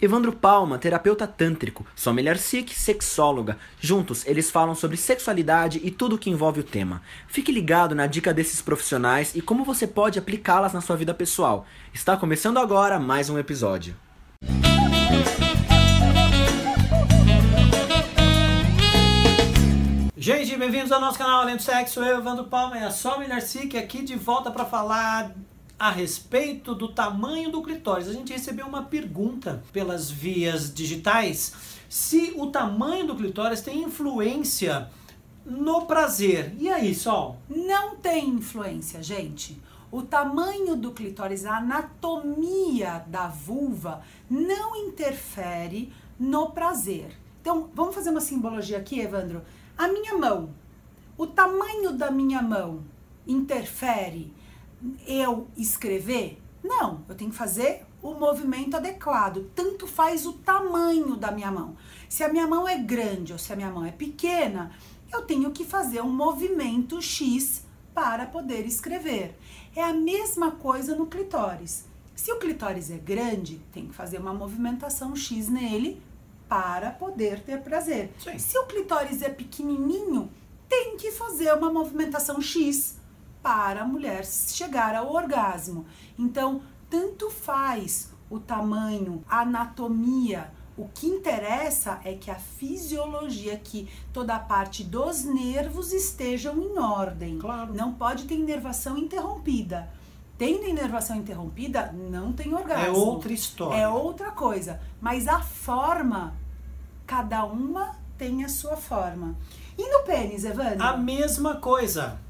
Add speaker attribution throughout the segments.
Speaker 1: Evandro Palma, terapeuta tântrico, sua mulher Sikh, sexóloga. Juntos, eles falam sobre sexualidade e tudo o que envolve o tema. Fique ligado na dica desses profissionais e como você pode aplicá-las na sua vida pessoal. Está começando agora mais um episódio.
Speaker 2: Gente, bem-vindos ao nosso canal Além do Sexo. Eu, Evandro Palma, e a sua mulher Sikh aqui de volta para falar a respeito do tamanho do clitóris. A gente recebeu uma pergunta pelas vias digitais se o tamanho do clitóris tem influência no prazer. E aí, Sol?
Speaker 3: Não tem influência, gente. O tamanho do clitóris, a anatomia da vulva não interfere no prazer. Então, vamos fazer uma simbologia aqui, Evandro. A minha mão, o tamanho da minha mão interfere eu escrever? Não, eu tenho que fazer o movimento adequado. Tanto faz o tamanho da minha mão. Se a minha mão é grande ou se a minha mão é pequena, eu tenho que fazer um movimento X para poder escrever. É a mesma coisa no clitóris. Se o clitóris é grande, tem que fazer uma movimentação X nele para poder ter prazer.
Speaker 2: Sim.
Speaker 3: Se o clitóris é pequenininho, tem que fazer uma movimentação X para a mulher chegar ao orgasmo. Então, tanto faz o tamanho, a anatomia, o que interessa é que a fisiologia, que toda a parte dos nervos estejam em ordem.
Speaker 2: Claro.
Speaker 3: Não pode ter inervação interrompida. Tendo inervação interrompida, não tem orgasmo.
Speaker 2: É outra história.
Speaker 3: É outra coisa. Mas a forma, cada uma tem a sua forma. E no pênis, Evandro?
Speaker 2: A mesma coisa.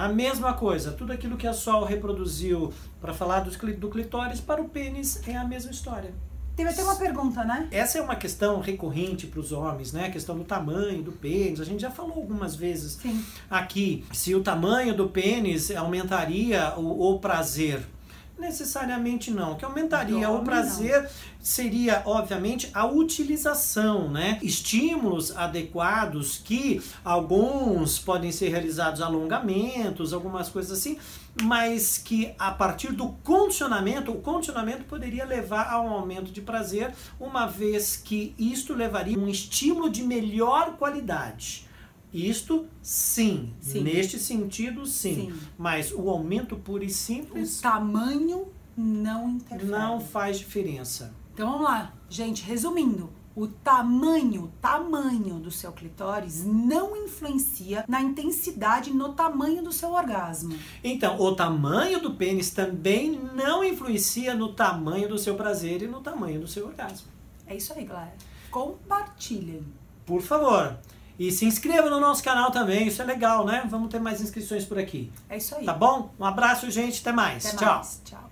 Speaker 2: A mesma coisa. Tudo aquilo que a Sol reproduziu para falar do, do clitóris para o pênis é a mesma história.
Speaker 3: Teve até uma pergunta, né?
Speaker 2: Essa é uma questão recorrente para os homens, né? A questão do tamanho do pênis. A gente já falou algumas vezes
Speaker 3: Sim.
Speaker 2: aqui se o tamanho do pênis aumentaria o, o prazer. Necessariamente não. O que aumentaria o prazer seria, obviamente, a utilização, né? Estímulos adequados que alguns podem ser realizados alongamentos, algumas coisas assim, mas que a partir do condicionamento, o condicionamento poderia levar a um aumento de prazer, uma vez que isto levaria a um estímulo de melhor qualidade. Isto sim,
Speaker 3: Sim.
Speaker 2: neste sentido sim.
Speaker 3: Sim.
Speaker 2: Mas o aumento puro e
Speaker 3: O
Speaker 2: simples
Speaker 3: tamanho não interfere.
Speaker 2: não faz diferença.
Speaker 3: Então vamos lá, gente, resumindo. O tamanho, tamanho do seu clitóris não influencia na intensidade, no tamanho do seu orgasmo.
Speaker 2: Então, o tamanho do pênis também não influencia no tamanho do seu prazer e no tamanho do seu orgasmo.
Speaker 3: É isso aí, galera. Compartilhem.
Speaker 2: Por favor. E se inscreva no nosso canal também, isso é legal, né? Vamos ter mais inscrições por aqui.
Speaker 3: É isso aí.
Speaker 2: Tá bom? Um abraço, gente. Até mais.
Speaker 3: Até
Speaker 2: Tchau.
Speaker 3: mais. Tchau.